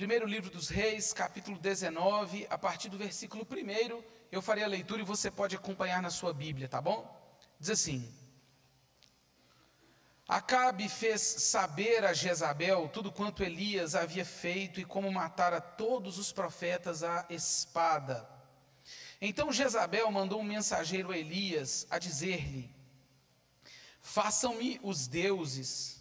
Primeiro livro dos Reis, capítulo 19, a partir do versículo 1, eu farei a leitura e você pode acompanhar na sua Bíblia, tá bom? Diz assim: Acabe fez saber a Jezabel tudo quanto Elias havia feito e como matara todos os profetas à espada. Então Jezabel mandou um mensageiro a Elias a dizer-lhe: Façam-me os deuses,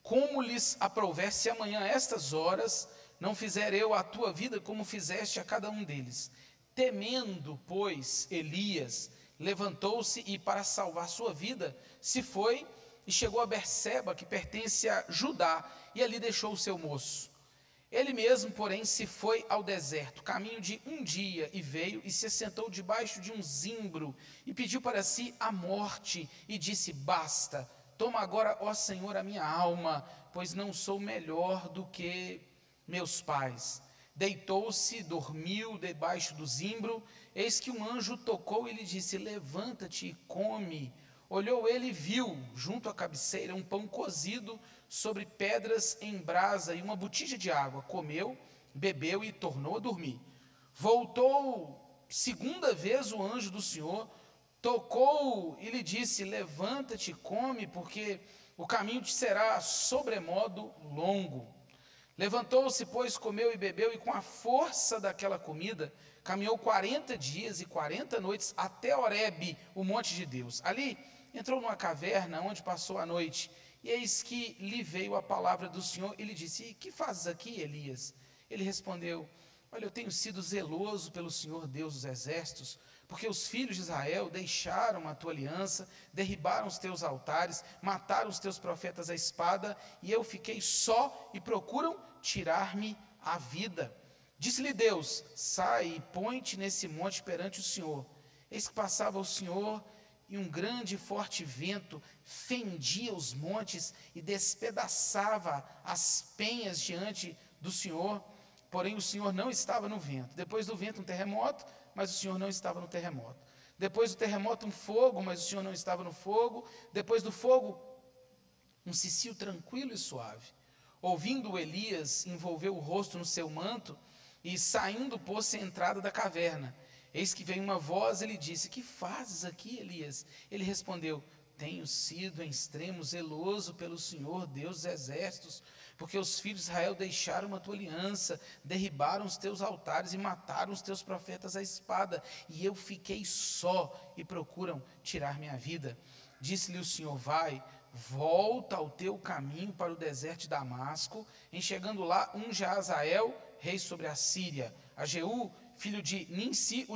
como lhes aprouver se amanhã estas horas não fizer eu a tua vida como fizeste a cada um deles. Temendo, pois, Elias levantou-se e para salvar sua vida se foi e chegou a Berseba, que pertence a Judá, e ali deixou o seu moço. Ele mesmo, porém, se foi ao deserto, caminho de um dia, e veio e se assentou debaixo de um zimbro, e pediu para si a morte, e disse: Basta, toma agora, ó Senhor, a minha alma, pois não sou melhor do que meus pais. Deitou-se, dormiu debaixo do zimbro, eis que um anjo tocou e lhe disse: Levanta-te e come. Olhou ele e viu, junto à cabeceira, um pão cozido sobre pedras em brasa e uma botija de água. Comeu, bebeu e tornou a dormir. Voltou segunda vez o anjo do Senhor, tocou e lhe disse: Levanta-te e come, porque o caminho te será sobremodo longo. Levantou-se, pois, comeu e bebeu, e com a força daquela comida, caminhou quarenta dias e quarenta noites até Horebe, o monte de Deus. Ali entrou numa caverna onde passou a noite, e eis que lhe veio a palavra do Senhor e lhe disse: E que fazes aqui, Elias? Ele respondeu: Olha, eu tenho sido zeloso pelo Senhor Deus dos exércitos, porque os filhos de Israel deixaram a tua aliança, derribaram os teus altares, mataram os teus profetas à espada, e eu fiquei só e procuram tirar-me a vida. Disse-lhe Deus: Sai e põe-te nesse monte perante o Senhor. Eis que passava o Senhor e um grande e forte vento fendia os montes e despedaçava as penhas diante do Senhor. Porém, o Senhor não estava no vento. Depois do vento, um terremoto, mas o Senhor não estava no terremoto. Depois do terremoto, um fogo, mas o Senhor não estava no fogo. Depois do fogo, um cicio tranquilo e suave. Ouvindo Elias, envolveu o rosto no seu manto e, saindo, pôs-se à entrada da caverna. Eis que veio uma voz e lhe disse: Que fazes aqui, Elias? Ele respondeu: Tenho sido em extremo zeloso pelo Senhor, Deus dos exércitos, porque os filhos de Israel deixaram a tua aliança, derribaram os teus altares e mataram os teus profetas à espada, e eu fiquei só e procuram tirar minha vida. Disse-lhe o Senhor: Vai, volta ao teu caminho para o deserto de Damasco, em chegando lá, um Jazael, rei sobre a Síria, a Jeú, filho de Ninsi,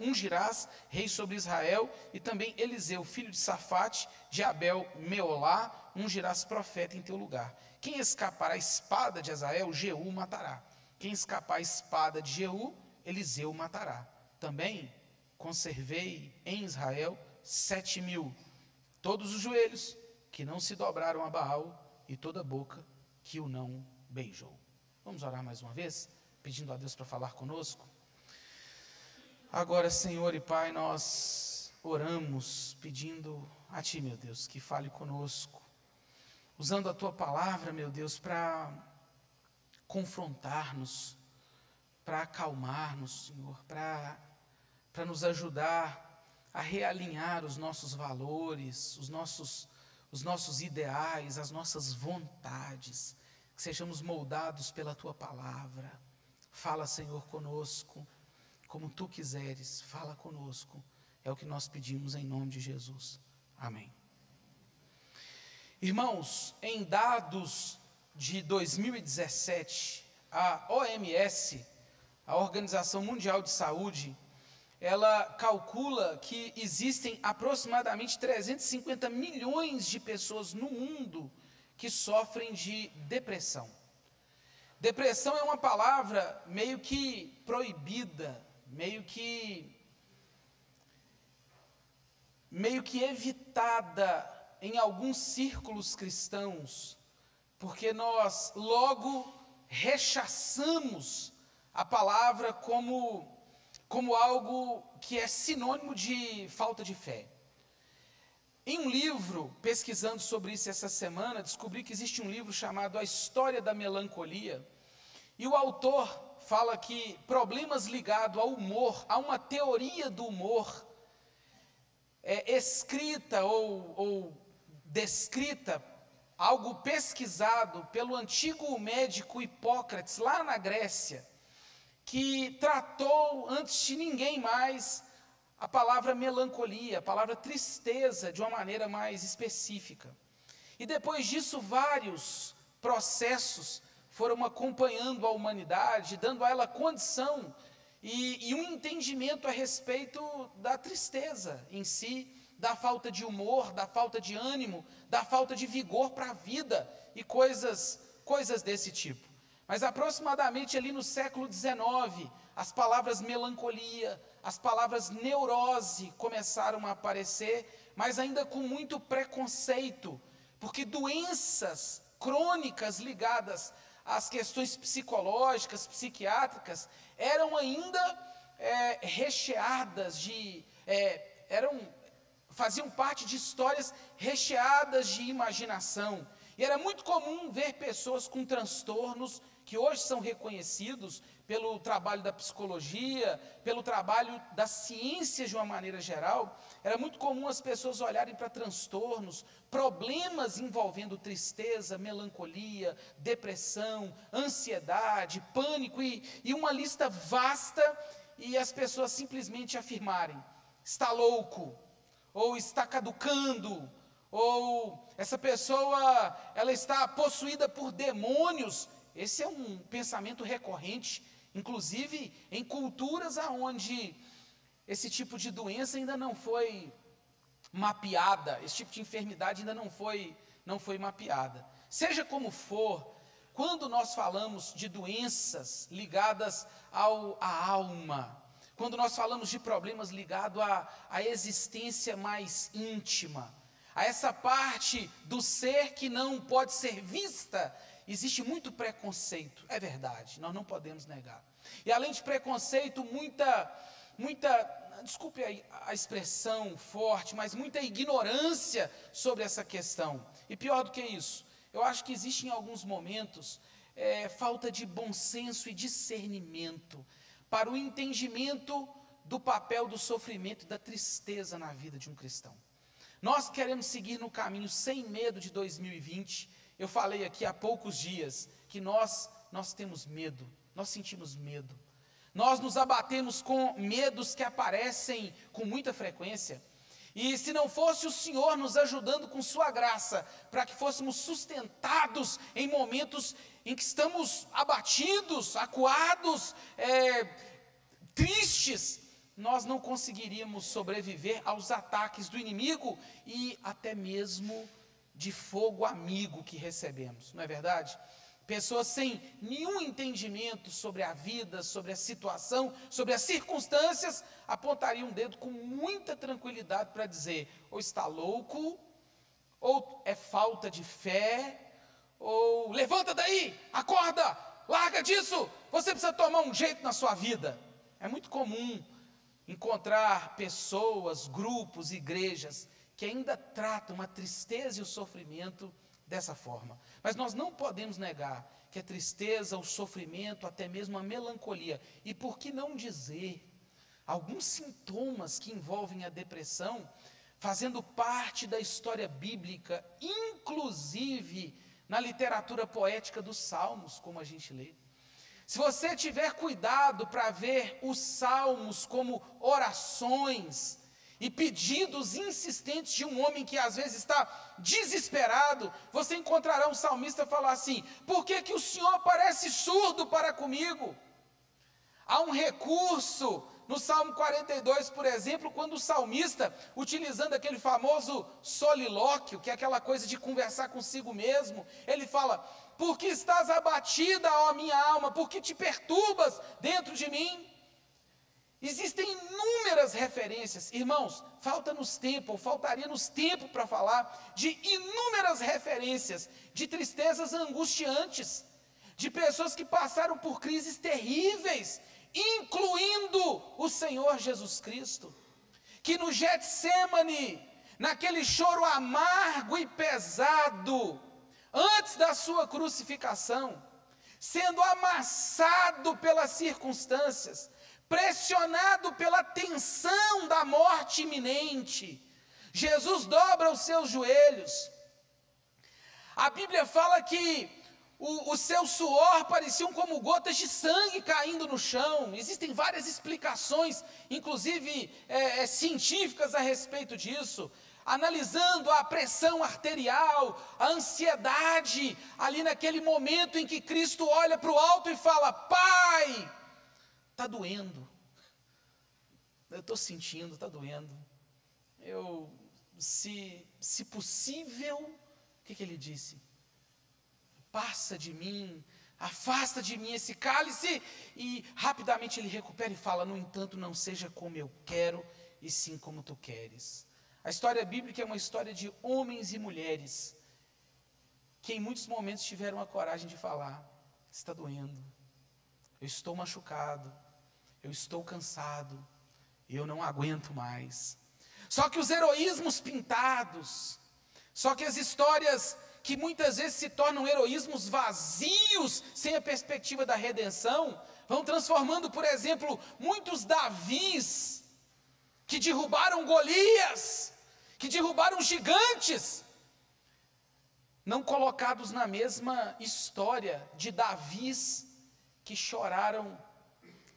ungirás, rei sobre Israel, e também Eliseu, filho de Safate, de Abel, Meolá, ungirás profeta em teu lugar. Quem escapar a espada de Azael, Jeú matará. Quem escapar a espada de Jeú, Eliseu matará. Também conservei em Israel sete mil, todos os joelhos que não se dobraram a Baal e toda boca que o não beijou. Vamos orar mais uma vez, pedindo a Deus para falar conosco. Agora, Senhor e Pai, nós oramos pedindo a Ti, meu Deus, que fale conosco, usando a Tua palavra, meu Deus, para confrontar-nos, para acalmar-nos, Senhor, para, para nos ajudar a realinhar os nossos valores, os nossos, os nossos ideais, as nossas vontades, que sejamos moldados pela Tua palavra. Fala, Senhor, conosco como tu quiseres, fala conosco. É o que nós pedimos em nome de Jesus. Amém. Irmãos, em dados de 2017, a OMS, a Organização Mundial de Saúde, ela calcula que existem aproximadamente 350 milhões de pessoas no mundo que sofrem de depressão. Depressão é uma palavra meio que proibida meio que meio que evitada em alguns círculos cristãos, porque nós logo rechaçamos a palavra como como algo que é sinônimo de falta de fé. Em um livro, pesquisando sobre isso essa semana, descobri que existe um livro chamado A História da Melancolia, E o autor fala que problemas ligados ao humor, a uma teoria do humor, é, escrita ou, ou descrita, algo pesquisado pelo antigo médico Hipócrates, lá na Grécia, que tratou antes de ninguém mais a palavra melancolia, a palavra tristeza, de uma maneira mais específica. E depois disso, vários processos foram acompanhando a humanidade, dando a ela condição e, e um entendimento a respeito da tristeza em si, da falta de humor, da falta de ânimo, da falta de vigor para a vida e coisas, coisas desse tipo. Mas aproximadamente ali no século XIX, as palavras melancolia, as palavras neurose começaram a aparecer, mas ainda com muito preconceito, porque doenças crônicas ligadas às questões psicológicas, psiquiátricas, eram ainda é, recheadas de. É, eram, faziam parte de histórias recheadas de imaginação. E era muito comum ver pessoas com transtornos que hoje são reconhecidos pelo trabalho da psicologia, pelo trabalho da ciência de uma maneira geral, era muito comum as pessoas olharem para transtornos, problemas envolvendo tristeza, melancolia, depressão, ansiedade, pânico e, e uma lista vasta, e as pessoas simplesmente afirmarem: está louco, ou está caducando, ou essa pessoa ela está possuída por demônios. Esse é um pensamento recorrente Inclusive em culturas aonde esse tipo de doença ainda não foi mapeada, esse tipo de enfermidade ainda não foi, não foi mapeada. Seja como for, quando nós falamos de doenças ligadas ao, à alma, quando nós falamos de problemas ligados à, à existência mais íntima, a essa parte do ser que não pode ser vista Existe muito preconceito, é verdade, nós não podemos negar. E além de preconceito, muita, muita, desculpe a, a expressão forte, mas muita ignorância sobre essa questão. E pior do que isso, eu acho que existe em alguns momentos é, falta de bom senso e discernimento para o entendimento do papel do sofrimento e da tristeza na vida de um cristão. Nós queremos seguir no caminho sem medo de 2020 eu falei aqui há poucos dias que nós nós temos medo, nós sentimos medo. Nós nos abatemos com medos que aparecem com muita frequência. E se não fosse o Senhor nos ajudando com Sua graça, para que fôssemos sustentados em momentos em que estamos abatidos, acuados, é, tristes, nós não conseguiríamos sobreviver aos ataques do inimigo e até mesmo de fogo amigo que recebemos, não é verdade? Pessoas sem nenhum entendimento sobre a vida, sobre a situação, sobre as circunstâncias, apontariam um dedo com muita tranquilidade para dizer: ou está louco, ou é falta de fé, ou levanta daí, acorda, larga disso, você precisa tomar um jeito na sua vida. É muito comum encontrar pessoas, grupos, igrejas que ainda tratam a tristeza e o sofrimento dessa forma. Mas nós não podemos negar que a tristeza, o sofrimento, até mesmo a melancolia, e por que não dizer alguns sintomas que envolvem a depressão, fazendo parte da história bíblica, inclusive na literatura poética dos Salmos, como a gente lê. Se você tiver cuidado para ver os salmos como orações, e pedidos insistentes de um homem que às vezes está desesperado, você encontrará um salmista falar assim: por que, que o Senhor parece surdo para comigo? Há um recurso no Salmo 42, por exemplo, quando o salmista, utilizando aquele famoso solilóquio, que é aquela coisa de conversar consigo mesmo, ele fala: Por que estás abatida, ó minha alma? Por que te perturbas dentro de mim? Referências, irmãos, falta-nos tempo, ou faltaria-nos tempo para falar de inúmeras referências de tristezas angustiantes, de pessoas que passaram por crises terríveis, incluindo o Senhor Jesus Cristo, que no Getsemane, naquele choro amargo e pesado, antes da sua crucificação, sendo amassado pelas circunstâncias, pressionado pela tensão da morte iminente. Jesus dobra os seus joelhos. A Bíblia fala que o, o, seu suor pareciam como gotas de sangue caindo no chão. Existem várias explicações, inclusive é, é, científicas, a respeito disso analisando a pressão arterial, a ansiedade, ali naquele momento em que Cristo olha para o alto e fala: Pai, está doendo. Eu estou sentindo, está doendo. Eu, se, se possível, o que, que ele disse? Passa de mim, afasta de mim esse cálice, e rapidamente ele recupera e fala: No entanto, não seja como eu quero, e sim como tu queres. A história bíblica é uma história de homens e mulheres que em muitos momentos tiveram a coragem de falar: está doendo, eu estou machucado, eu estou cansado, eu não aguento mais. Só que os heroísmos pintados, só que as histórias que muitas vezes se tornam heroísmos vazios, sem a perspectiva da redenção, vão transformando, por exemplo, muitos Davis, que derrubaram Golias, que derrubaram gigantes, não colocados na mesma história de Davis que choraram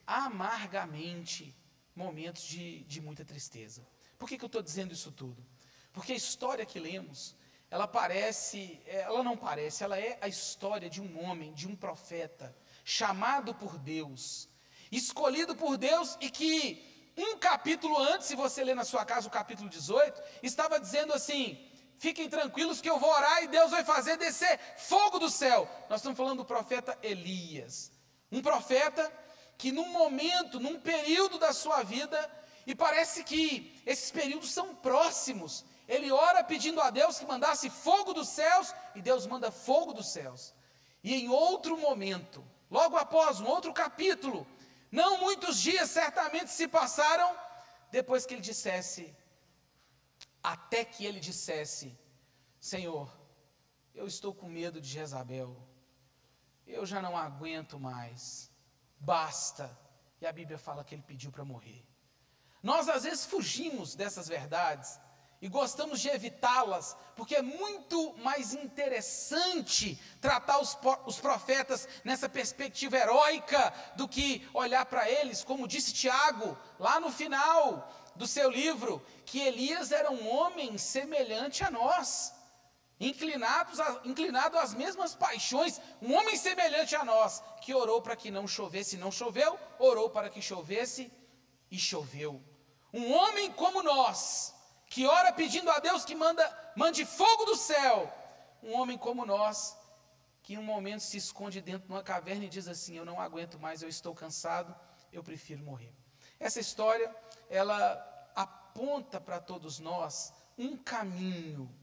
amargamente momentos de, de muita tristeza. Por que, que eu estou dizendo isso tudo? Porque a história que lemos, ela parece, ela não parece, ela é a história de um homem, de um profeta, chamado por Deus, escolhido por Deus e que um capítulo antes, se você ler na sua casa o capítulo 18, estava dizendo assim: fiquem tranquilos que eu vou orar e Deus vai fazer descer fogo do céu. Nós estamos falando do profeta Elias, um profeta que num momento, num período da sua vida, e parece que esses períodos são próximos. Ele ora pedindo a Deus que mandasse fogo dos céus, e Deus manda fogo dos céus. E em outro momento, logo após um outro capítulo, não muitos dias certamente se passaram depois que ele dissesse, até que ele dissesse: Senhor, eu estou com medo de Jezabel, eu já não aguento mais, basta. E a Bíblia fala que ele pediu para morrer. Nós às vezes fugimos dessas verdades e gostamos de evitá-las, porque é muito mais interessante tratar os, os profetas nessa perspectiva heróica do que olhar para eles, como disse Tiago, lá no final do seu livro, que Elias era um homem semelhante a nós, inclinados a, inclinado às mesmas paixões, um homem semelhante a nós, que orou para que não chovesse não choveu, orou para que chovesse e choveu. Um homem como nós, que ora pedindo a Deus que manda, mande fogo do céu. Um homem como nós, que em um momento se esconde dentro de uma caverna e diz assim: Eu não aguento mais, eu estou cansado, eu prefiro morrer. Essa história, ela aponta para todos nós um caminho.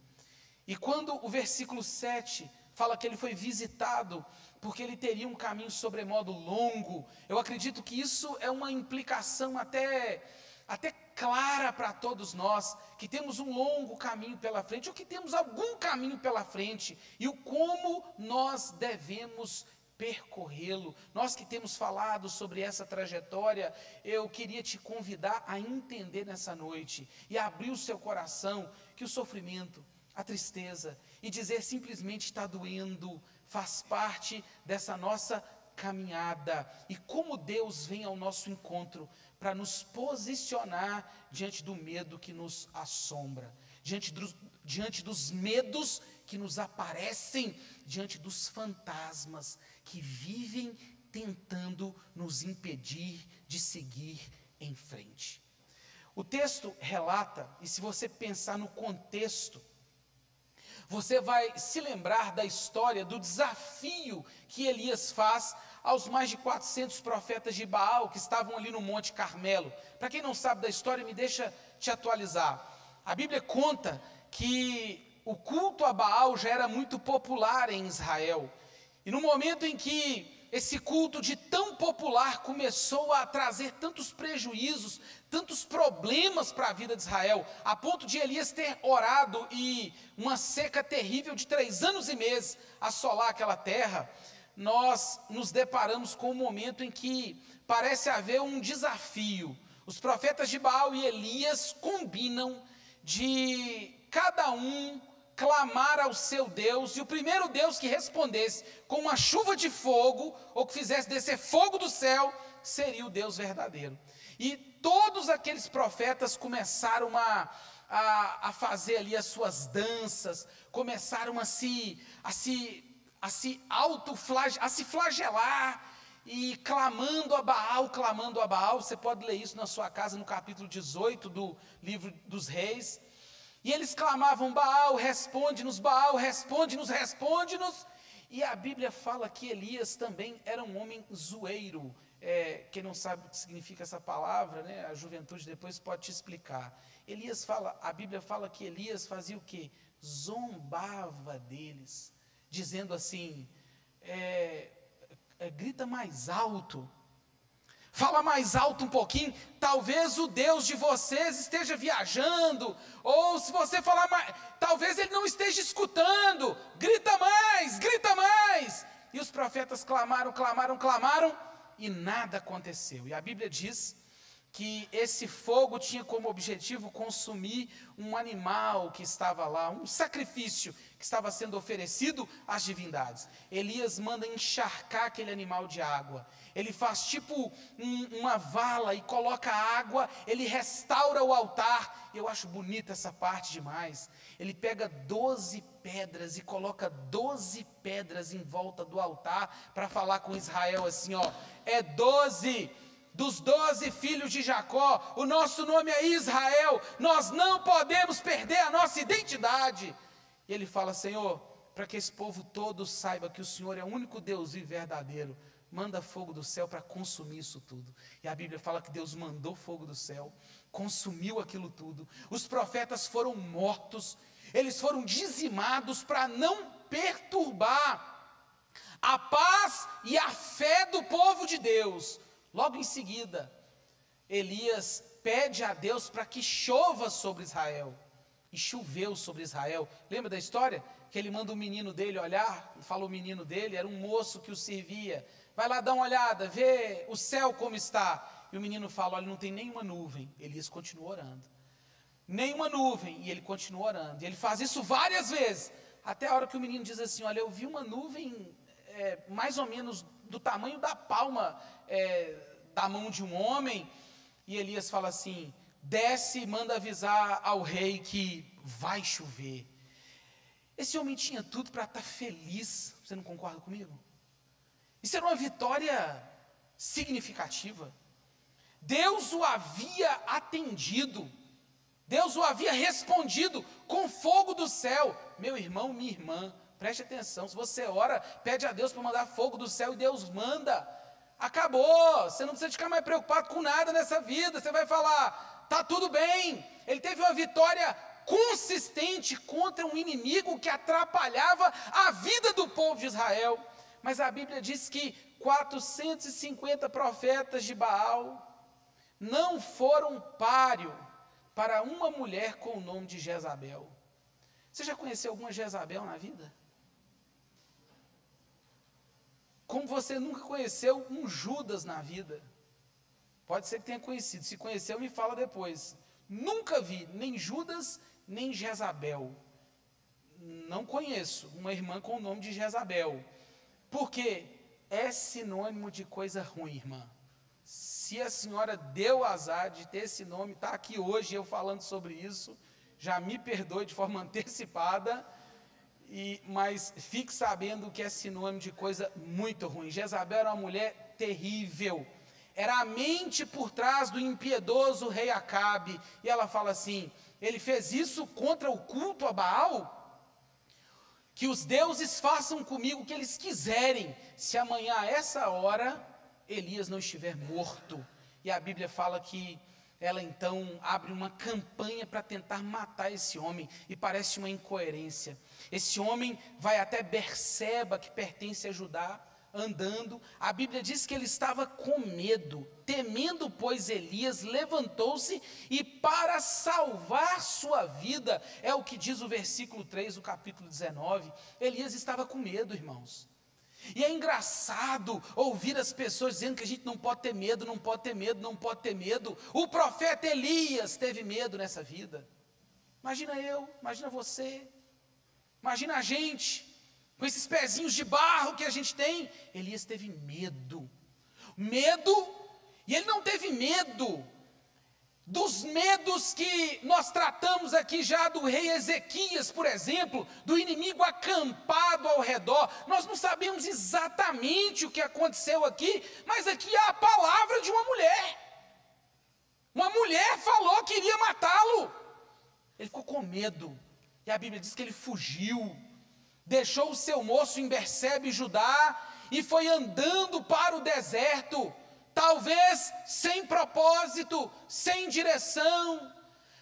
E quando o versículo 7 fala que ele foi visitado porque ele teria um caminho sobremodo longo, eu acredito que isso é uma implicação até até clara para todos nós, que temos um longo caminho pela frente, ou que temos algum caminho pela frente, e o como nós devemos percorrê-lo. Nós que temos falado sobre essa trajetória, eu queria te convidar a entender nessa noite e abrir o seu coração que o sofrimento, a tristeza e dizer simplesmente está doendo, faz parte dessa nossa caminhada e como Deus vem ao nosso encontro para nos posicionar diante do medo que nos assombra, diante, do, diante dos medos que nos aparecem, diante dos fantasmas que vivem tentando nos impedir de seguir em frente. O texto relata, e se você pensar no contexto, você vai se lembrar da história do desafio que Elias faz aos mais de 400 profetas de Baal que estavam ali no Monte Carmelo. Para quem não sabe da história, me deixa te atualizar. A Bíblia conta que o culto a Baal já era muito popular em Israel. E no momento em que esse culto de tão popular começou a trazer tantos prejuízos, tantos problemas para a vida de Israel, a ponto de Elias ter orado e uma seca terrível de três anos e meses assolar aquela terra. nós nos deparamos com um momento em que parece haver um desafio. Os profetas de Baal e Elias combinam de cada um clamar ao seu Deus, e o primeiro Deus que respondesse com uma chuva de fogo, ou que fizesse descer fogo do céu, seria o Deus verdadeiro. E todos aqueles profetas começaram a, a, a fazer ali as suas danças, começaram a se, a se, a se a se flagelar, e clamando a Baal, clamando a Baal, você pode ler isso na sua casa no capítulo 18 do livro dos reis, e eles clamavam: Baal, responde-nos, Baal, responde-nos, responde-nos. E a Bíblia fala que Elias também era um homem zoeiro. É, quem não sabe o que significa essa palavra, né, a juventude depois pode te explicar. Elias fala, a Bíblia fala que Elias fazia o que? Zombava deles, dizendo assim: é, é, grita mais alto, Fala mais alto um pouquinho. Talvez o Deus de vocês esteja viajando. Ou se você falar mais, talvez ele não esteja escutando. Grita mais, grita mais. E os profetas clamaram, clamaram, clamaram. E nada aconteceu. E a Bíblia diz que esse fogo tinha como objetivo consumir um animal que estava lá, um sacrifício que estava sendo oferecido às divindades. Elias manda encharcar aquele animal de água. Ele faz tipo um, uma vala e coloca água, ele restaura o altar. Eu acho bonita essa parte demais. Ele pega 12 pedras e coloca 12 pedras em volta do altar para falar com Israel assim, ó, é 12 dos doze filhos de Jacó, o nosso nome é Israel, nós não podemos perder a nossa identidade. E ele fala: Senhor, para que esse povo todo saiba que o Senhor é o único Deus e verdadeiro, manda fogo do céu para consumir isso tudo. E a Bíblia fala que Deus mandou fogo do céu, consumiu aquilo tudo. Os profetas foram mortos, eles foram dizimados para não perturbar a paz e a fé do povo de Deus. Logo em seguida, Elias pede a Deus para que chova sobre Israel. E choveu sobre Israel. Lembra da história? Que ele manda o menino dele olhar, fala o menino dele, era um moço que o servia. Vai lá dar uma olhada, vê o céu como está. E o menino fala: Olha, não tem nenhuma nuvem. Elias continua orando. Nenhuma nuvem. E ele continua orando. E ele faz isso várias vezes. Até a hora que o menino diz assim: Olha, eu vi uma nuvem é, mais ou menos do tamanho da palma é, da mão de um homem. E Elias fala assim: desce e manda avisar ao rei que vai chover. Esse homem tinha tudo para estar tá feliz. Você não concorda comigo? Isso era uma vitória significativa. Deus o havia atendido. Deus o havia respondido com fogo do céu. Meu irmão, minha irmã, preste atenção. Se você ora, pede a Deus para mandar fogo do céu e Deus manda. Acabou. Você não precisa ficar mais preocupado com nada nessa vida. Você vai falar, tá tudo bem. Ele teve uma vitória consistente contra um inimigo que atrapalhava a vida do povo de Israel. Mas a Bíblia diz que 450 profetas de Baal não foram páreo para uma mulher com o nome de Jezabel. Você já conheceu alguma Jezabel na vida? Como você nunca conheceu um Judas na vida. Pode ser que tenha conhecido. Se conheceu, me fala depois. Nunca vi nem Judas, nem Jezabel. Não conheço uma irmã com o nome de Jezabel. Porque é sinônimo de coisa ruim, irmã. Se a senhora deu azar de ter esse nome, está aqui hoje eu falando sobre isso, já me perdoe de forma antecipada e, mas fique sabendo que é sinônimo de coisa muito ruim. Jezabel era uma mulher terrível, era a mente por trás do impiedoso rei Acabe, e ela fala assim: ele fez isso contra o culto a Baal? Que os deuses façam comigo o que eles quiserem, se amanhã a essa hora Elias não estiver morto. E a Bíblia fala que ela então abre uma campanha para tentar matar esse homem, e parece uma incoerência. Esse homem vai até Berseba, que pertence a Judá, andando. A Bíblia diz que ele estava com medo, temendo, pois Elias levantou-se e, para salvar sua vida, é o que diz o versículo 3 do capítulo 19. Elias estava com medo, irmãos. E é engraçado ouvir as pessoas dizendo que a gente não pode ter medo, não pode ter medo, não pode ter medo. O profeta Elias teve medo nessa vida. Imagina eu, imagina você, imagina a gente, com esses pezinhos de barro que a gente tem. Elias teve medo. Medo, e ele não teve medo dos medos que nós tratamos aqui já do rei Ezequias, por exemplo, do inimigo acampado ao redor. Nós não sabemos exatamente o que aconteceu aqui, mas aqui há a palavra de uma mulher. Uma mulher falou que iria matá-lo. Ele ficou com medo. E a Bíblia diz que ele fugiu, deixou o seu moço em Bersebe, Judá, e foi andando para o deserto talvez sem propósito, sem direção,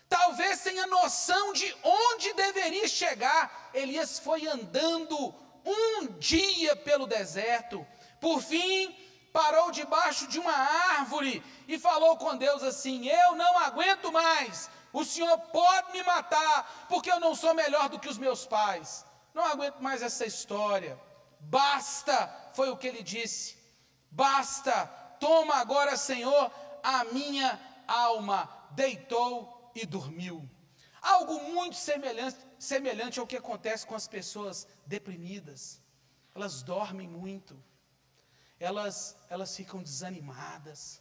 talvez sem a noção de onde deveria chegar. Elias foi andando um dia pelo deserto, por fim, parou debaixo de uma árvore e falou com Deus assim: Eu não aguento mais, o Senhor pode me matar, porque eu não sou melhor do que os meus pais. Não aguento mais essa história. Basta, foi o que ele disse. Basta, Toma agora, Senhor, a minha alma. Deitou e dormiu. Algo muito semelhante, semelhante ao que acontece com as pessoas deprimidas. Elas dormem muito, elas, elas ficam desanimadas,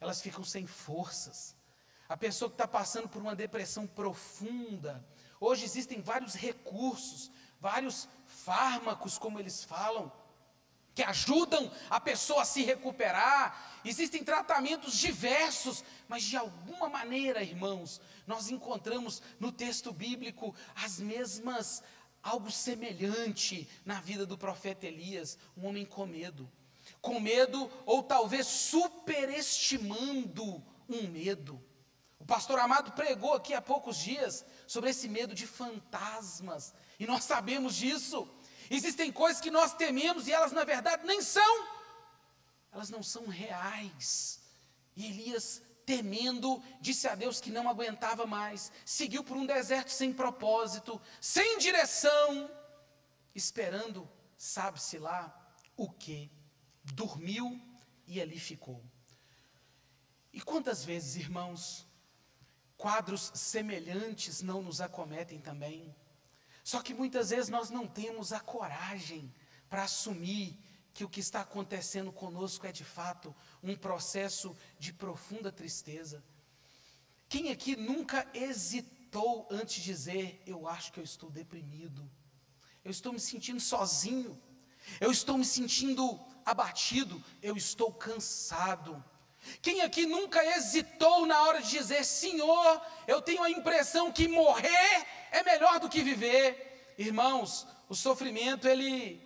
elas ficam sem forças. A pessoa que está passando por uma depressão profunda, hoje existem vários recursos, vários fármacos, como eles falam, que ajudam a pessoa a se recuperar. Existem tratamentos diversos, mas de alguma maneira, irmãos, nós encontramos no texto bíblico as mesmas, algo semelhante na vida do profeta Elias, um homem com medo. Com medo, ou talvez superestimando um medo. O pastor Amado pregou aqui há poucos dias sobre esse medo de fantasmas, e nós sabemos disso. Existem coisas que nós tememos e elas na verdade nem são, elas não são reais. E Elias, temendo, disse a Deus que não aguentava mais, seguiu por um deserto sem propósito, sem direção, esperando, sabe-se lá o que. Dormiu e ali ficou. E quantas vezes, irmãos, quadros semelhantes não nos acometem também? Só que muitas vezes nós não temos a coragem para assumir que o que está acontecendo conosco é de fato um processo de profunda tristeza. Quem aqui nunca hesitou antes de dizer: Eu acho que eu estou deprimido, eu estou me sentindo sozinho, eu estou me sentindo abatido, eu estou cansado. Quem aqui nunca hesitou na hora de dizer: Senhor, eu tenho a impressão que morrer é melhor do que viver. Irmãos, o sofrimento ele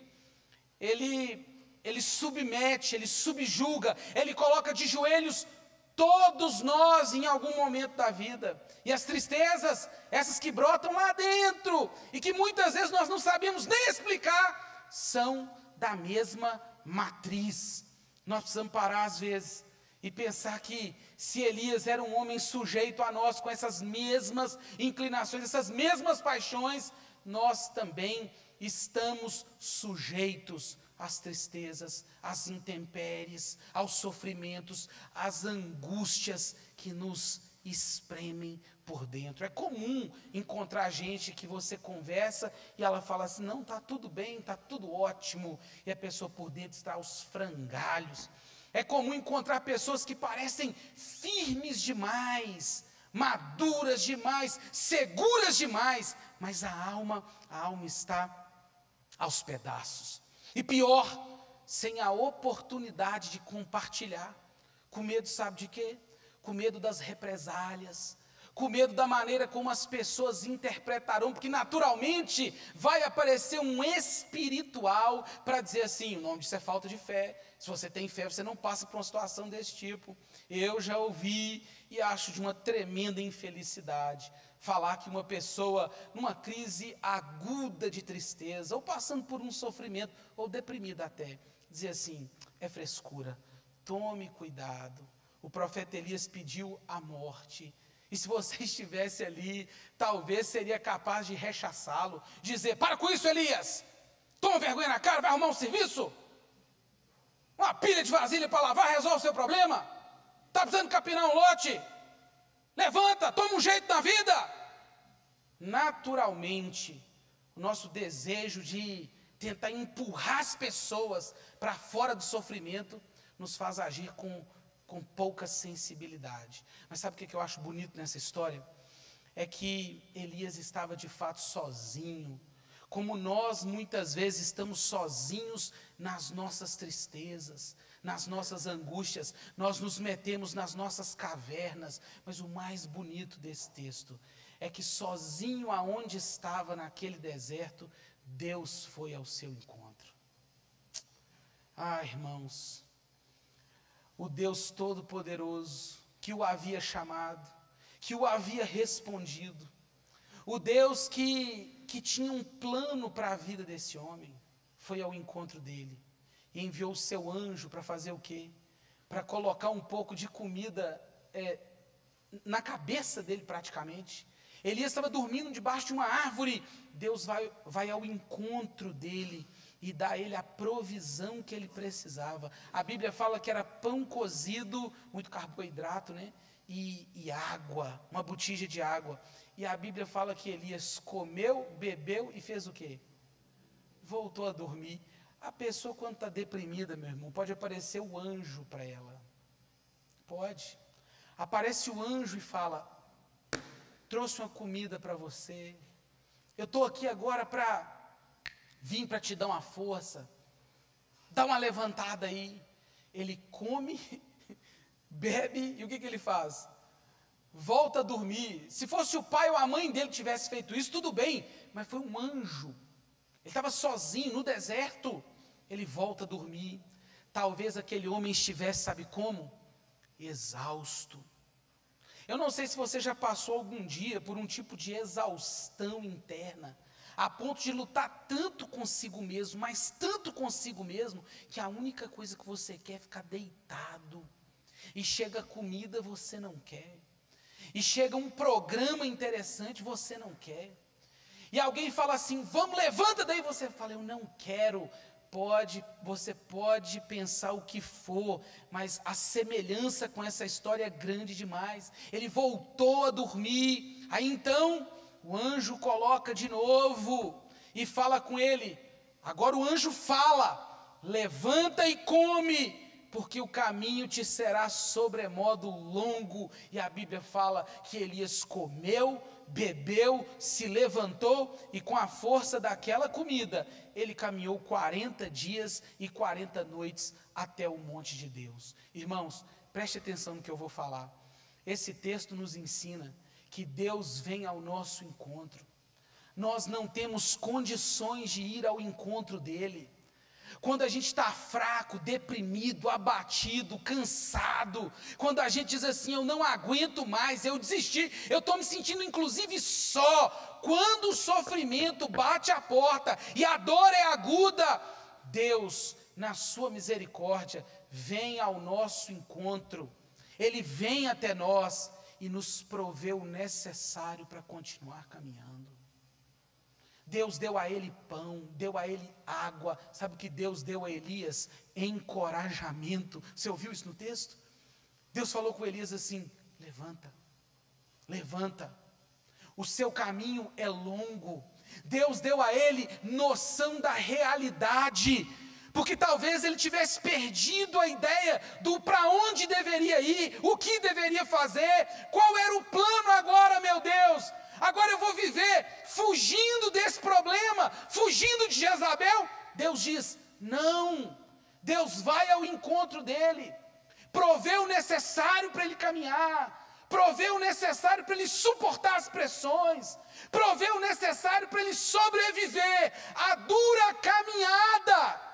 ele ele submete, ele subjuga, ele coloca de joelhos todos nós em algum momento da vida. E as tristezas, essas que brotam lá dentro e que muitas vezes nós não sabemos nem explicar, são da mesma matriz. Nós precisamos parar às vezes e pensar que se Elias era um homem sujeito a nós com essas mesmas inclinações, essas mesmas paixões, nós também estamos sujeitos às tristezas, às intempéries, aos sofrimentos, às angústias que nos espremem por dentro. É comum encontrar gente que você conversa e ela fala assim: não, está tudo bem, está tudo ótimo, e a pessoa por dentro está aos frangalhos. É comum encontrar pessoas que parecem firmes demais, maduras demais, seguras demais, mas a alma, a alma está aos pedaços. E pior, sem a oportunidade de compartilhar. Com medo, sabe de quê? Com medo das represálias, com medo da maneira como as pessoas interpretarão, porque naturalmente vai aparecer um espiritual para dizer assim: o nome disso é falta de fé. Se você tem fé, você não passa por uma situação desse tipo. Eu já ouvi e acho de uma tremenda infelicidade falar que uma pessoa numa crise aguda de tristeza, ou passando por um sofrimento, ou deprimida até, dizer assim: é frescura, tome cuidado. O profeta Elias pediu a morte e se você estivesse ali, talvez seria capaz de rechaçá-lo, dizer: Para com isso, Elias! Toma vergonha na cara, vai arrumar um serviço? Uma pilha de vasilha para lavar resolve o seu problema? Está precisando capinar um lote? Levanta, toma um jeito na vida. Naturalmente, o nosso desejo de tentar empurrar as pessoas para fora do sofrimento nos faz agir com, com pouca sensibilidade. Mas sabe o que eu acho bonito nessa história? É que Elias estava de fato sozinho, como nós muitas vezes estamos sozinhos nas nossas tristezas, nas nossas angústias, nós nos metemos nas nossas cavernas, mas o mais bonito desse texto é que sozinho aonde estava naquele deserto, Deus foi ao seu encontro. Ah, irmãos, o Deus Todo-Poderoso que o havia chamado, que o havia respondido, o Deus que, que tinha um plano para a vida desse homem, foi ao encontro dele e enviou o seu anjo para fazer o quê? Para colocar um pouco de comida é, na cabeça dele, praticamente. Elias estava dormindo debaixo de uma árvore. Deus vai, vai ao encontro dele e dá a ele a provisão que ele precisava. A Bíblia fala que era pão cozido, muito carboidrato, né? E, e água, uma botija de água. E a Bíblia fala que Elias comeu, bebeu e fez o quê? Voltou a dormir. A pessoa, quando está deprimida, meu irmão, pode aparecer o anjo para ela. Pode. Aparece o anjo e fala: trouxe uma comida para você. Eu estou aqui agora para vir para te dar uma força. Dá uma levantada aí. Ele come, bebe e o que, que ele faz? Volta a dormir. Se fosse o pai ou a mãe dele que tivesse feito isso, tudo bem, mas foi um anjo. Ele estava sozinho no deserto. Ele volta a dormir. Talvez aquele homem estivesse, sabe como? Exausto eu não sei se você já passou algum dia por um tipo de exaustão interna, a ponto de lutar tanto consigo mesmo, mas tanto consigo mesmo, que a única coisa que você quer é ficar deitado. E chega comida, você não quer. E chega um programa interessante, você não quer. E alguém fala assim: "Vamos, levanta daí", você fala: "Eu não quero" pode, você pode pensar o que for, mas a semelhança com essa história é grande demais. Ele voltou a dormir. Aí então o anjo coloca de novo e fala com ele. Agora o anjo fala: levanta e come, porque o caminho te será sobremodo longo. E a Bíblia fala que Elias comeu, bebeu, se levantou e com a força daquela comida, ele caminhou 40 dias e 40 noites até o monte de Deus. Irmãos, preste atenção no que eu vou falar. Esse texto nos ensina que Deus vem ao nosso encontro. Nós não temos condições de ir ao encontro dele. Quando a gente está fraco, deprimido, abatido, cansado, quando a gente diz assim, eu não aguento mais, eu desisti, eu estou me sentindo inclusive só, quando o sofrimento bate a porta e a dor é aguda, Deus, na sua misericórdia, vem ao nosso encontro, Ele vem até nós e nos provê o necessário para continuar caminhando. Deus deu a ele pão, deu a ele água. Sabe o que Deus deu a Elias? Encorajamento. Você ouviu isso no texto? Deus falou com Elias assim: levanta, levanta. O seu caminho é longo. Deus deu a ele noção da realidade, porque talvez ele tivesse perdido a ideia do para onde deveria ir, o que deveria fazer, qual era o plano agora, meu Deus. Agora eu vou viver fugindo desse problema, fugindo de Jezabel. Deus diz: não. Deus vai ao encontro dele, provê o necessário para ele caminhar, provê o necessário para ele suportar as pressões, provê o necessário para ele sobreviver à dura caminhada,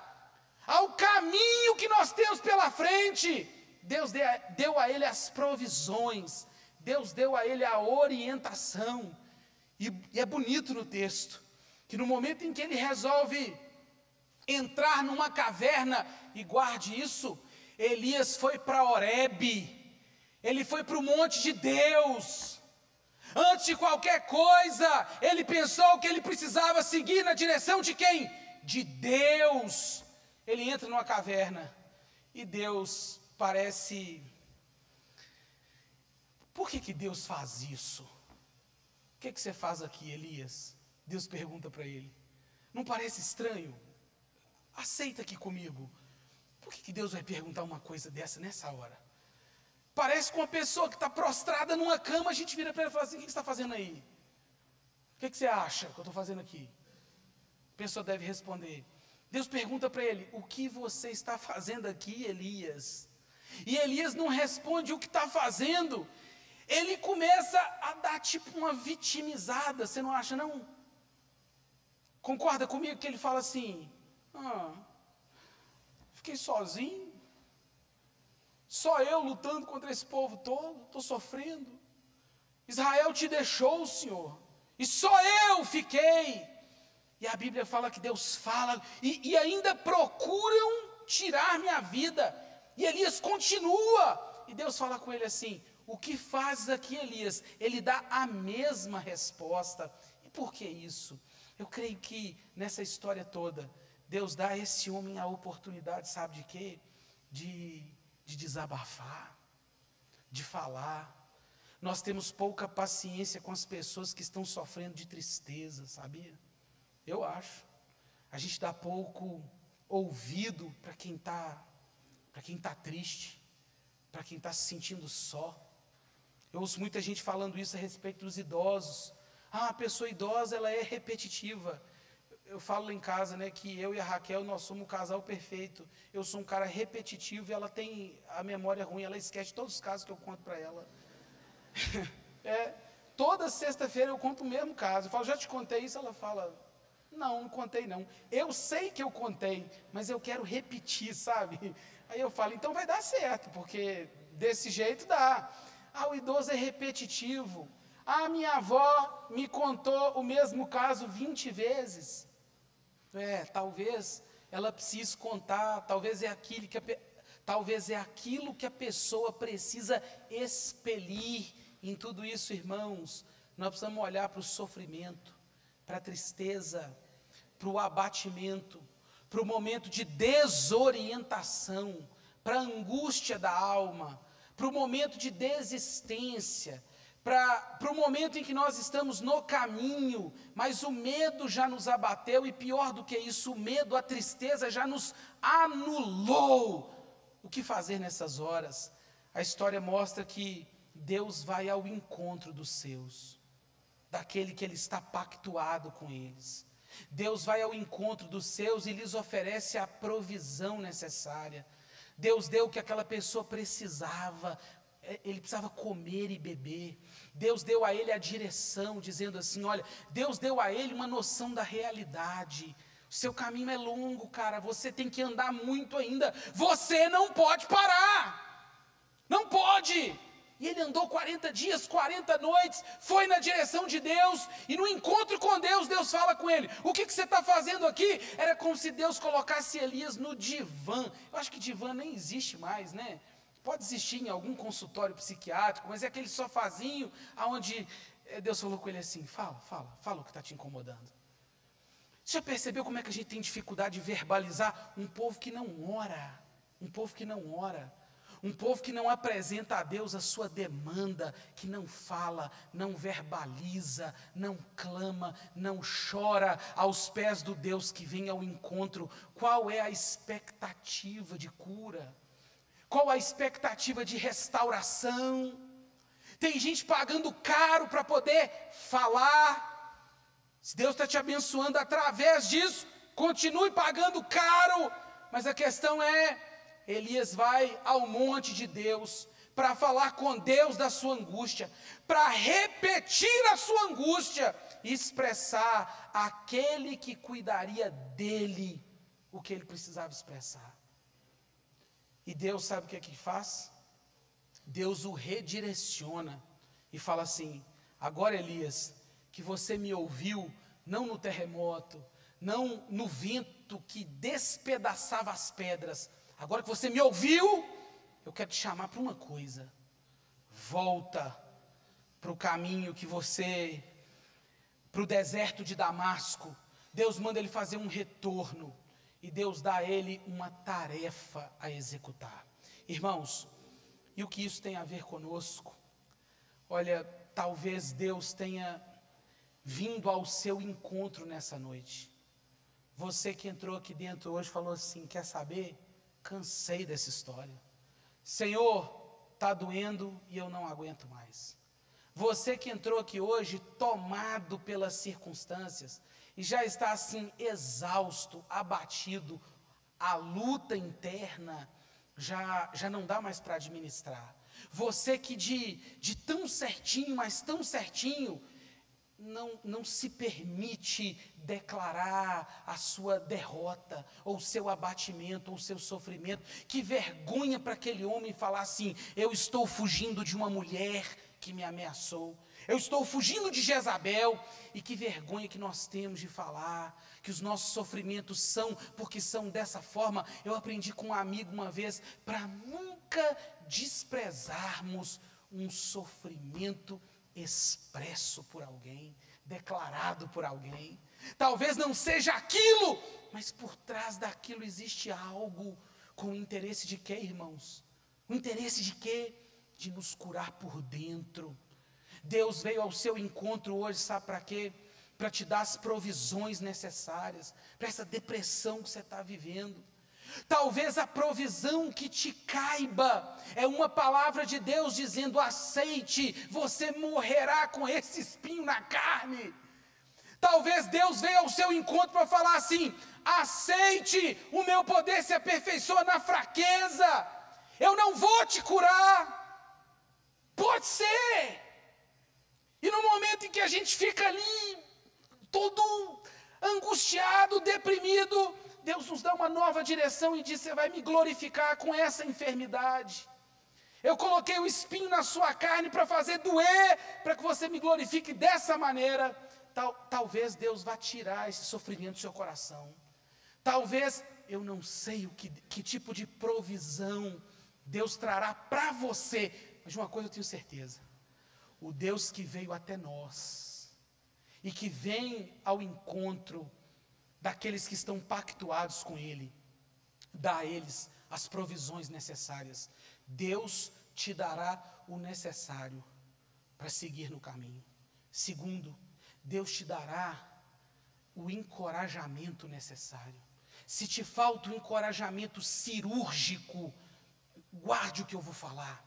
ao caminho que nós temos pela frente. Deus deu a ele as provisões, Deus deu a ele a orientação. E, e é bonito no texto, que no momento em que ele resolve entrar numa caverna, e guarde isso, Elias foi para Oreb, ele foi para o monte de Deus. Antes de qualquer coisa, ele pensou que ele precisava seguir na direção de quem? De Deus. Ele entra numa caverna E Deus parece. Por que, que Deus faz isso? O que, que você faz aqui, Elias? Deus pergunta para ele. Não parece estranho? Aceita aqui comigo. Por que, que Deus vai perguntar uma coisa dessa nessa hora? Parece com uma pessoa que está prostrada numa cama, a gente vira para ela e fala assim: O que, que você está fazendo aí? O que, que você acha que eu estou fazendo aqui? A pessoa deve responder: Deus pergunta para ele: O que você está fazendo aqui, Elias? E Elias não responde o que está fazendo. Ele começa a dar tipo uma vitimizada, você não acha não? Concorda comigo que ele fala assim: ah, fiquei sozinho, só eu lutando contra esse povo todo, estou sofrendo. Israel te deixou, Senhor, e só eu fiquei. E a Bíblia fala que Deus fala, e, e ainda procuram tirar minha vida. E Elias continua, e Deus fala com ele assim: O que fazes aqui, Elias? Ele dá a mesma resposta. E por que isso? Eu creio que nessa história toda, Deus dá a esse homem a oportunidade, sabe de quê? De, de desabafar, de falar. Nós temos pouca paciência com as pessoas que estão sofrendo de tristeza, sabia? Eu acho. A gente dá pouco ouvido para quem está para quem está triste, para quem está se sentindo só. Eu ouço muita gente falando isso a respeito dos idosos. Ah, a pessoa idosa ela é repetitiva. Eu falo em casa, né, que eu e a Raquel nós somos um casal perfeito. Eu sou um cara repetitivo e ela tem a memória ruim, ela esquece todos os casos que eu conto para ela. é, toda sexta-feira eu conto o mesmo caso. Eu falo, já te contei isso? Ela fala, não, não contei não. Eu sei que eu contei, mas eu quero repetir, sabe? Aí eu falo, então vai dar certo, porque desse jeito dá. Ah, o idoso é repetitivo. A minha avó me contou o mesmo caso 20 vezes. É, talvez ela precise contar, talvez é aquilo que a, talvez é aquilo que a pessoa precisa expelir em tudo isso, irmãos. Nós precisamos olhar para o sofrimento, para a tristeza, para o abatimento, para o momento de desorientação, para a angústia da alma, para o momento de desistência, para o momento em que nós estamos no caminho, mas o medo já nos abateu, e pior do que isso, o medo, a tristeza já nos anulou. O que fazer nessas horas? A história mostra que Deus vai ao encontro dos seus, daquele que ele está pactuado com eles. Deus vai ao encontro dos seus e lhes oferece a provisão necessária. Deus deu o que aquela pessoa precisava é, ele precisava comer e beber. Deus deu a ele a direção, dizendo assim: olha, Deus deu a ele uma noção da realidade. O seu caminho é longo, cara, você tem que andar muito ainda. Você não pode parar. Não pode. E ele andou 40 dias, 40 noites, foi na direção de Deus, e no encontro com Deus, Deus fala com ele: O que, que você está fazendo aqui? Era como se Deus colocasse Elias no divã. Eu acho que divã nem existe mais, né? Pode existir em algum consultório psiquiátrico, mas é aquele sofazinho aonde eh, Deus falou com ele assim: fala, fala, fala o que está te incomodando. Você já percebeu como é que a gente tem dificuldade de verbalizar um povo que não ora? Um povo que não ora. Um povo que não apresenta a Deus a sua demanda, que não fala, não verbaliza, não clama, não chora aos pés do Deus que vem ao encontro. Qual é a expectativa de cura? Qual a expectativa de restauração? Tem gente pagando caro para poder falar. Se Deus está te abençoando através disso, continue pagando caro. Mas a questão é: Elias vai ao monte de Deus para falar com Deus da sua angústia, para repetir a sua angústia e expressar aquele que cuidaria dele o que ele precisava expressar. E Deus sabe o que é que faz? Deus o redireciona e fala assim: agora, Elias, que você me ouviu, não no terremoto, não no vento que despedaçava as pedras, agora que você me ouviu, eu quero te chamar para uma coisa. Volta para o caminho que você, para o deserto de Damasco. Deus manda ele fazer um retorno. e Deus dá a ele uma tarefa a executar. Irmãos, e o que isso tem a ver conosco? Olha, talvez Deus tenha vindo ao seu encontro nessa noite. Você que entrou aqui dentro hoje falou assim: quer saber? Cansei dessa história. Senhor, está doendo e eu não aguento mais. Você que entrou aqui hoje tomado pelas circunstâncias e já está assim exausto, abatido, a luta interna já, já não dá mais para administrar. Você que de, de tão certinho, mas tão certinho, não, não se permite declarar a sua derrota, ou seu abatimento, ou seu sofrimento. Que vergonha para aquele homem falar assim: eu estou fugindo de uma mulher que me ameaçou, eu estou fugindo de Jezabel. E que vergonha que nós temos de falar que os nossos sofrimentos são porque são dessa forma. Eu aprendi com um amigo uma vez para nunca desprezarmos um sofrimento expresso por alguém, declarado por alguém. Talvez não seja aquilo, mas por trás daquilo existe algo com o interesse de quê, irmãos? O interesse de quê? De nos curar por dentro. Deus veio ao seu encontro hoje, sabe para quê? Para te dar as provisões necessárias para essa depressão que você está vivendo. Talvez a provisão que te caiba é uma palavra de Deus dizendo: aceite, você morrerá com esse espinho na carne. Talvez Deus veja ao seu encontro para falar assim: aceite, o meu poder se aperfeiçoa na fraqueza, eu não vou te curar. Pode ser. E no momento em que a gente fica ali, todo angustiado, deprimido, Deus nos dá uma nova direção e diz: Você vai me glorificar com essa enfermidade. Eu coloquei o espinho na sua carne para fazer doer, para que você me glorifique dessa maneira. Tal, talvez Deus vá tirar esse sofrimento do seu coração. Talvez, eu não sei o que, que tipo de provisão Deus trará para você, mas uma coisa eu tenho certeza: o Deus que veio até nós e que vem ao encontro daqueles que estão pactuados com Ele, dá a eles as provisões necessárias. Deus te dará o necessário para seguir no caminho. Segundo, Deus te dará o encorajamento necessário. Se te falta o encorajamento cirúrgico, guarde o que eu vou falar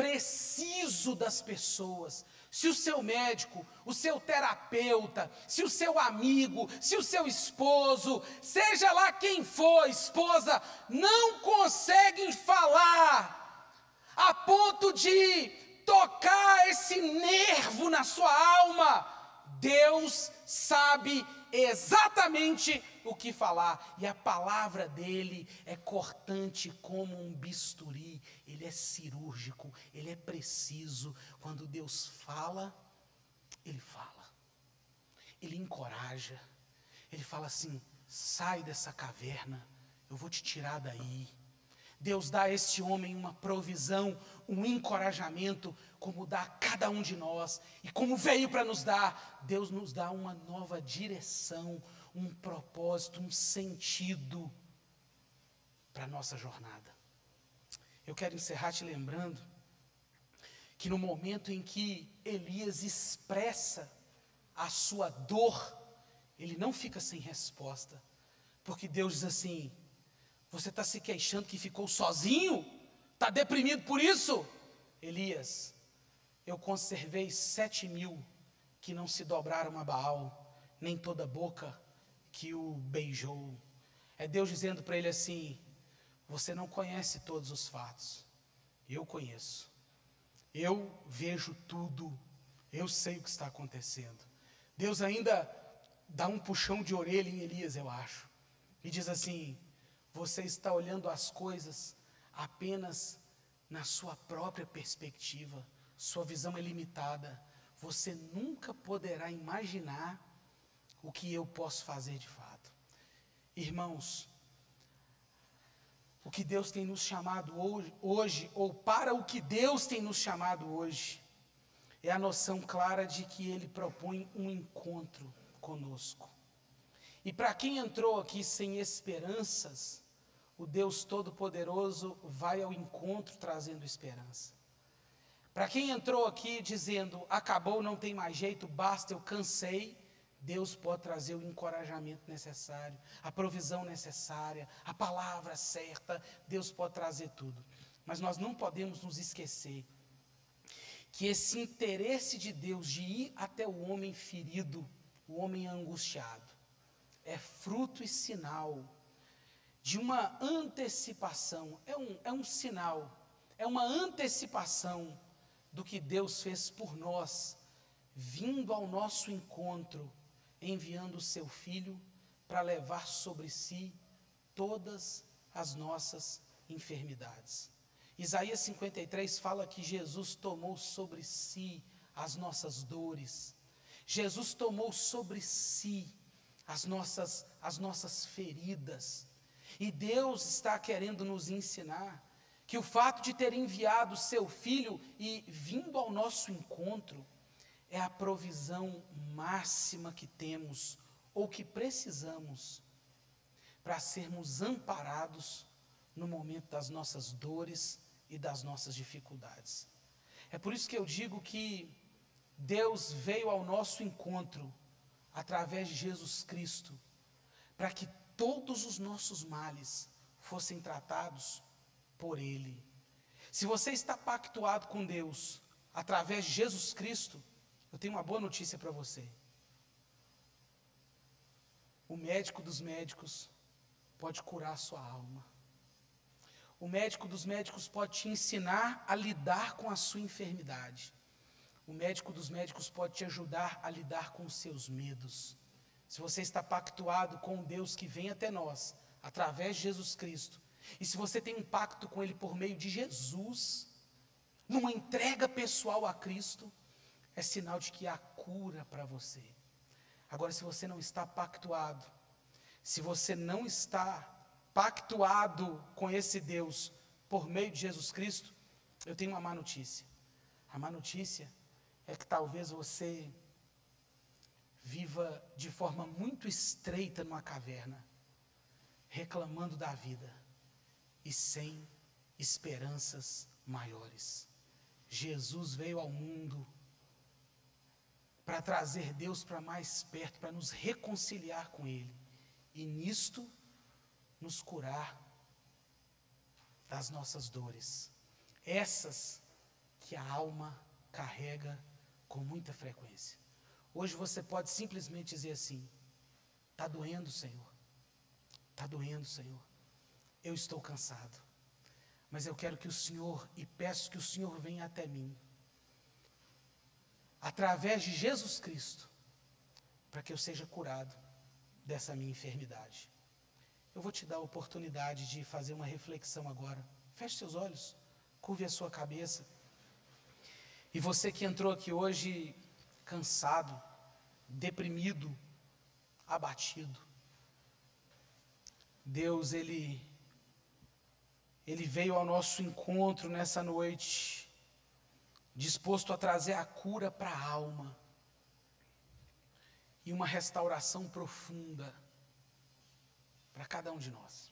preciso das pessoas. Se o seu médico, o seu terapeuta, se o seu amigo, se o seu esposo, seja lá quem for, esposa, não conseguem falar a ponto de tocar esse nervo na sua alma, Deus sabe exatamente o que falar, e a palavra dele é cortante como um bisturi, ele é cirúrgico, ele é preciso. Quando Deus fala, ele fala, ele encoraja, ele fala assim: sai dessa caverna, eu vou te tirar daí. Deus dá a este homem uma provisão, um encorajamento, como dá a cada um de nós, e como veio para nos dar, Deus nos dá uma nova direção, um propósito, um sentido para a nossa jornada. Eu quero encerrar te lembrando que no momento em que Elias expressa a sua dor, ele não fica sem resposta, porque Deus diz assim: Você está se queixando que ficou sozinho? Está deprimido por isso? Elias, eu conservei sete mil que não se dobraram a Baal, nem toda boca que o beijou. É Deus dizendo para ele assim: Você não conhece todos os fatos, eu conheço, eu vejo tudo, eu sei o que está acontecendo. Deus ainda dá um puxão de orelha em Elias, eu acho, e diz assim: Você está olhando as coisas apenas na sua própria perspectiva, sua visão é limitada, você nunca poderá imaginar o que eu posso fazer de fato. Irmãos, o que Deus tem nos chamado hoje, hoje, ou para o que Deus tem nos chamado hoje, é a noção clara de que Ele propõe um encontro conosco. E para quem entrou aqui sem esperanças, o Deus Todo-Poderoso vai ao encontro trazendo esperança. Para quem entrou aqui dizendo, acabou, não tem mais jeito, basta, eu cansei, Deus pode trazer o encorajamento necessário, a provisão necessária, a palavra certa, Deus pode trazer tudo. Mas nós não podemos nos esquecer que esse interesse de Deus de ir até o homem ferido, o homem angustiado, é fruto e sinal de uma antecipação, é um, é um sinal, é uma antecipação do que Deus fez por nós, vindo ao nosso encontro, enviando o seu Filho para levar sobre si todas as nossas enfermidades. Isaías 53 fala que Jesus tomou sobre si as nossas dores, Jesus tomou sobre si as nossas, as nossas feridas, e Deus está querendo nos ensinar que o fato de ter enviado seu filho e vindo ao nosso encontro é a provisão máxima que temos ou que precisamos para sermos amparados no momento das nossas dores e das nossas dificuldades. É por isso que eu digo que Deus veio ao nosso encontro através de Jesus Cristo, para que todos os nossos males fossem tratados por Ele. Se você está pactuado com Deus através de Jesus Cristo, eu tenho uma boa notícia para você. O médico dos médicos pode curar a sua alma. O médico dos médicos pode te ensinar a lidar com a sua enfermidade. O médico dos médicos pode te ajudar a lidar com os seus medos. Se você está pactuado com o Deus que vem até nós, através de Jesus Cristo, e se você tem um pacto com Ele por meio de Jesus, numa entrega pessoal a Cristo, é sinal de que há cura para você. Agora, se você não está pactuado, se você não está pactuado com esse Deus por meio de Jesus Cristo, eu tenho uma má notícia. A má notícia é que talvez você viva de forma muito estreita numa caverna, reclamando da vida e sem esperanças maiores. Jesus veio ao mundo para trazer Deus para mais perto, para nos reconciliar com Ele. E nisto nos curar das nossas dores, essas que a alma carrega com muita frequência. Hoje você pode simplesmente dizer assim: está doendo, Senhor, está doendo, Senhor, eu estou cansado, mas eu quero que o Senhor, e peço que o Senhor venha até mim, através de Jesus Cristo, para que eu seja curado dessa minha enfermidade. Eu vou te dar a oportunidade de fazer uma reflexão agora. Feche seus olhos, curve a sua cabeça. E você que entrou aqui hoje cansado, deprimido, abatido. Deus, ele ele veio ao nosso encontro nessa noite, disposto a trazer a cura para a alma e uma restauração profunda para cada um de nós.